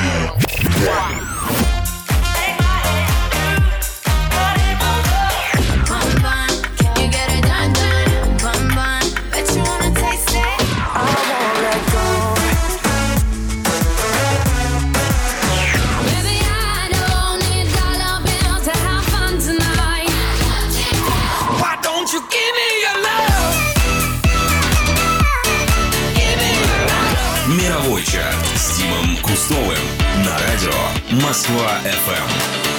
One. Москва FM.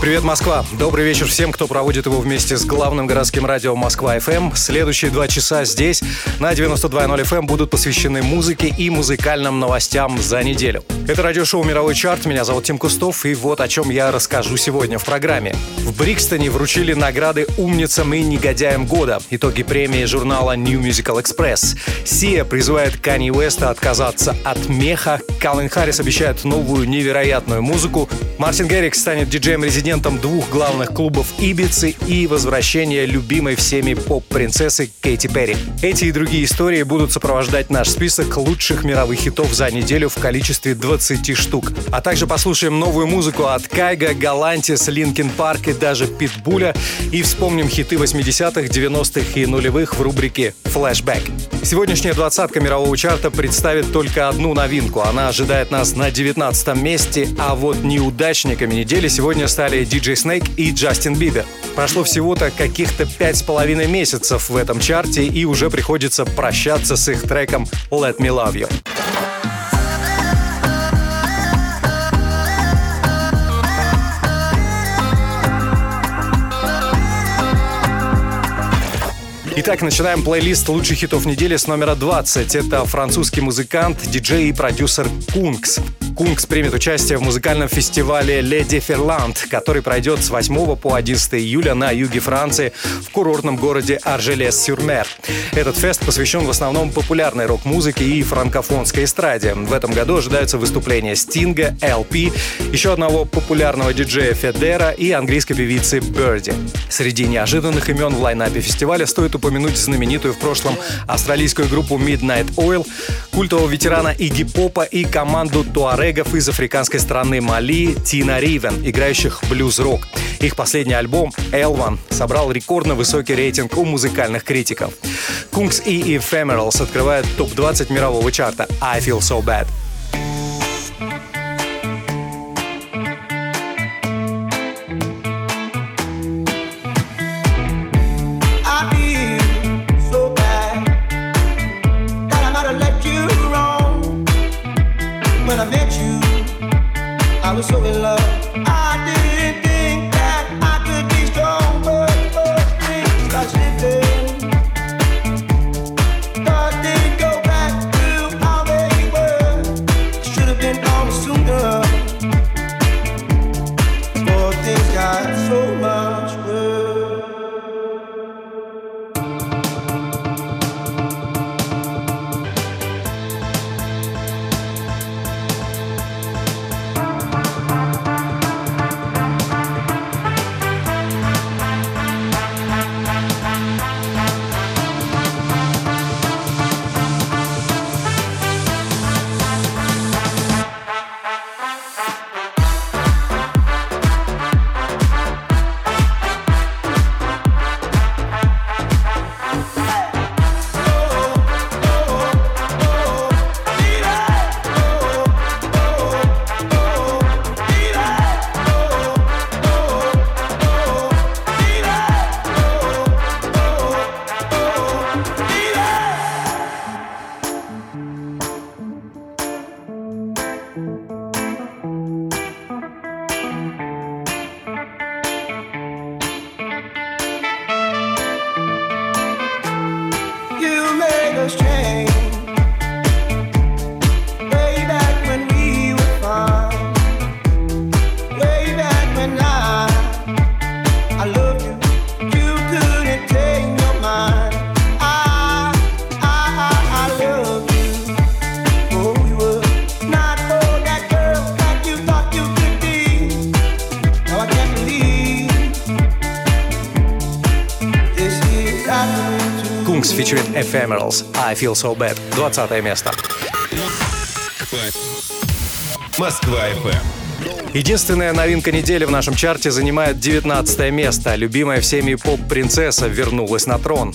Привет, Москва! Добрый вечер всем, кто проводит его вместе с главным городским радио Москва-ФМ. Следующие два часа здесь на 92.0 FM будут посвящены музыке и музыкальным новостям за неделю. Это радиошоу «Мировой чарт». Меня зовут Тим Кустов, и вот о чем я расскажу сегодня в программе. В Брикстоне вручили награды умницам и негодяям года. Итоги премии журнала New Musical Express. Sia призывает Канье Уэста отказаться от меха. Калвин Харрис обещает новую невероятную музыку. Мартин Гаррикс станет диджеем-резидентом двух главных клубов Ибицы и возвращение любимой всеми поп-принцессы Кейти Перри. Эти и другие истории будут сопровождать наш список лучших мировых хитов за неделю в количестве 20 штук. А также послушаем новую музыку от Kygo, Galantis, Linkin Park и даже Питбуля и вспомним хиты 80-х, 90-х и нулевых в рубрике «Флэшбэк». Сегодняшняя двадцатка мирового чарта представит только одну новинку. Она ожидает нас на 19 месте, а вот неудачниками недели сегодня стали DJ Snake и Джастин Бибер. Прошло всего-то каких-то пять с половиной месяцев в этом чарте и уже приходится прощаться с их треком «Let Me Love You». Итак, начинаем плейлист лучших хитов недели с номера 20. Это французский музыкант, диджей и продюсер Kungs. Kungs примет участие в музыкальном фестивале «Les Déferlantes», который пройдет с 8 по 11 июля на юге Франции в курортном городе Аржелес-сюр-Мер. Этот фест посвящен в основном популярной рок-музыке и франкофонской эстраде. В этом году ожидаются выступления Стинга, LP, еще одного популярного диджея Федера и английской певицы Берди. Среди неожиданных имен в лайнапе фестиваля стоит упомянуть знаменитую в прошлом австралийскую группу Midnight Oil, культового ветерана Игги Попа и команду Туаре регов из африканской страны Мали Тина Ривен, играющих блюз-рок. Их последний альбом «Элван» собрал рекордно высокий рейтинг у музыкальных критиков. Кункс и Ephemerals открывают топ-20 мирового чарта «I Feel So Bad». Ephemerals. I Feel So Bad. 20 место. Москва FM. Единственная новинка недели в нашем чарте занимает 19 место. Любимая всеми поп-принцесса вернулась на трон.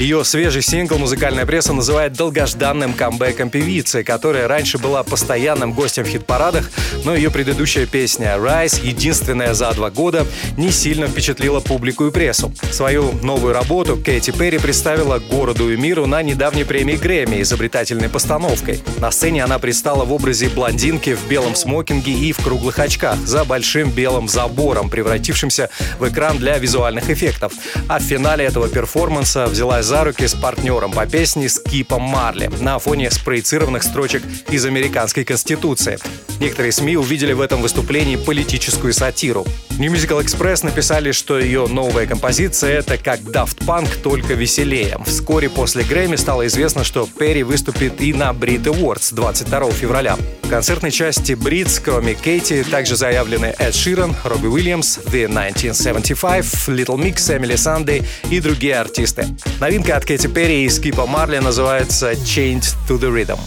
Ее свежий сингл музыкальная пресса называет долгожданным камбэком певицы, которая раньше была постоянным гостем в хит-парадах, но ее предыдущая песня «Rise», единственная за два года, не сильно впечатлила публику и прессу. Свою новую работу Кэти Перри представила городу и миру на недавней премии Грэмми изобретательной постановкой. На сцене она предстала в образе блондинки в белом смокинге и в круглых очках за большим белым забором, превратившимся в экран для визуальных эффектов. А в финале этого перформанса взялась за руки с партнером по песне с Кипом Марли на фоне спроецированных строчек из американской конституции. Некоторые СМИ увидели в этом выступлении политическую сатиру. New Musical Express написали, что ее новая композиция — это как Daft Punk, только веселее. Вскоре после Грэмми стало известно, что Перри выступит и на Brit Awards 22 февраля. В концертной части Бритс, кроме Кейти, также заявлены Эд Ширан, Робби Уильямс, The 1975, Little Mix, Эмили Сандей и другие артисты. Новинка Новинка от Кэти Перри и Скипа Марли называется «Chained to the Rhythm».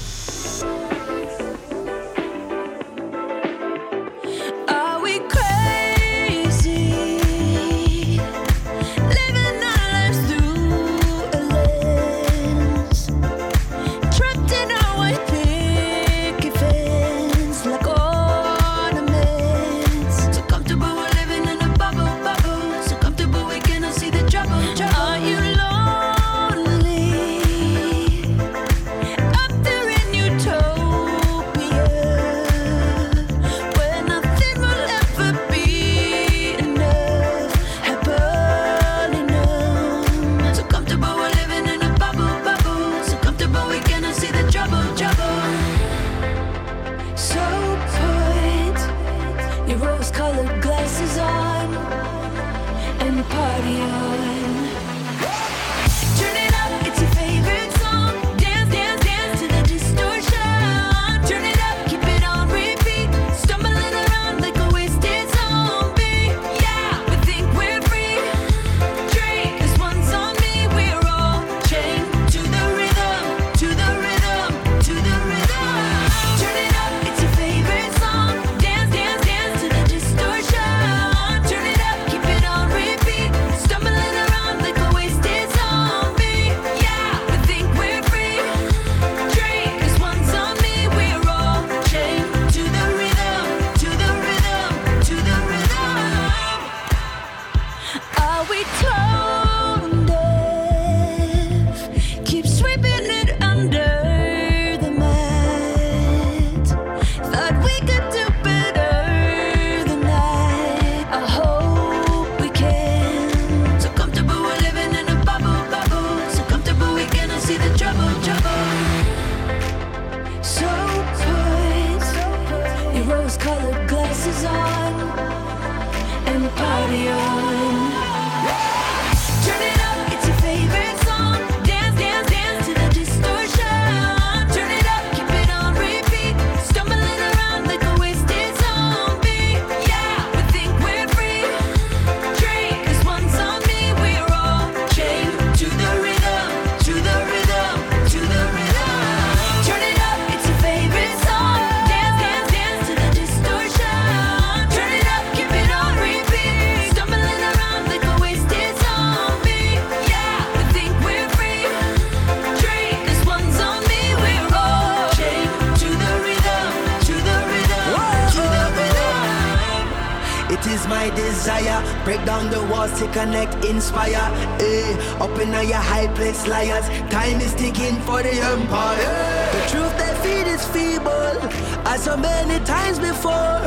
connect, inspire. Eh, up in all your high place, liars. Time is ticking for the empire. The truth they feed is feeble, as so many times before.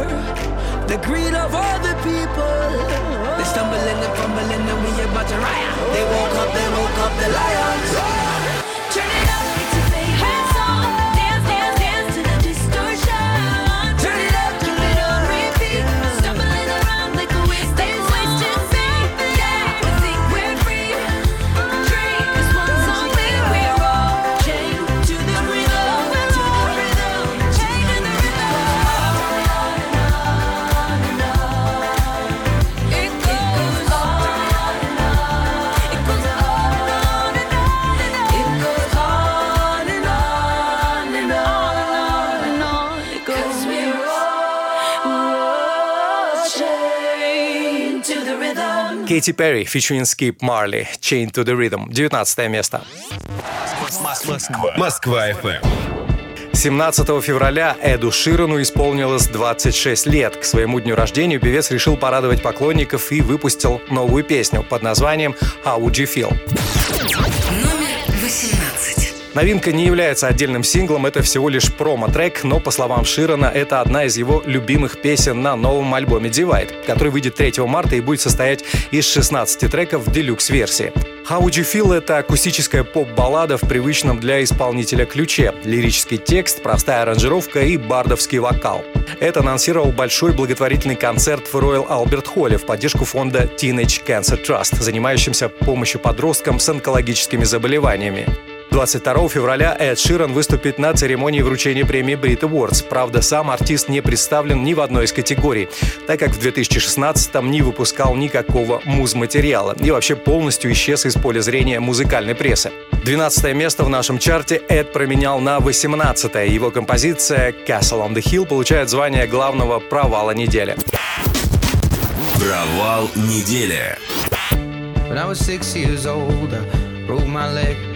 The greed of all the people. They stumbling and fumbling, and we about to riot. They woke up, they woke up, the lions. Кейти Перри, featuring Skip Marley, Chain to the Rhythm, 19 место. Москва FM. 17 февраля Эду Ширану исполнилось 26 лет. К своему дню рождения певец решил порадовать поклонников и выпустил новую песню под названием «How Would You Feel?». Номер 18. Новинка не является отдельным синглом, это всего лишь промо-трек, но, по словам Ширана, это одна из его любимых песен на новом альбоме Divide, который выйдет 3 марта и будет состоять из 16 треков в делюкс-версии. How Would You Feel — это акустическая поп-баллада в привычном для исполнителя ключе. Лирический текст, простая аранжировка и бардовский вокал. Это анонсировал большой благотворительный концерт в Royal Albert Hall в поддержку фонда Teenage Cancer Trust, занимающимся помощью подросткам с онкологическими заболеваниями. 22 февраля Эд Ширан выступит на церемонии вручения премии Brit Awards. Правда, сам артист не представлен ни в одной из категорий, так как в 2016-м не выпускал никакого муз-материала и вообще полностью исчез из поля зрения музыкальной прессы. 12 место в нашем чарте Эд променял на 18 -е. Его композиция «Castle on the Hill» получает звание главного провала недели. Провал недели. When I was six years old, I broke my leg.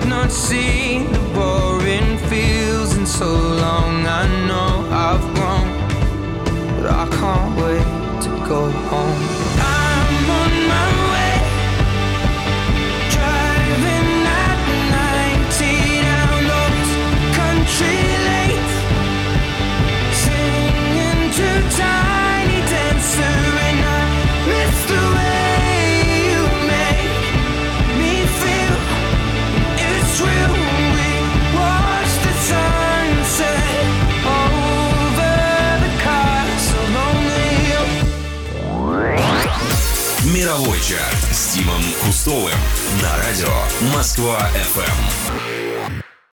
I've not seen the boring fields and so Мировой чарт с Тимом Кустовым на радио Москва FM.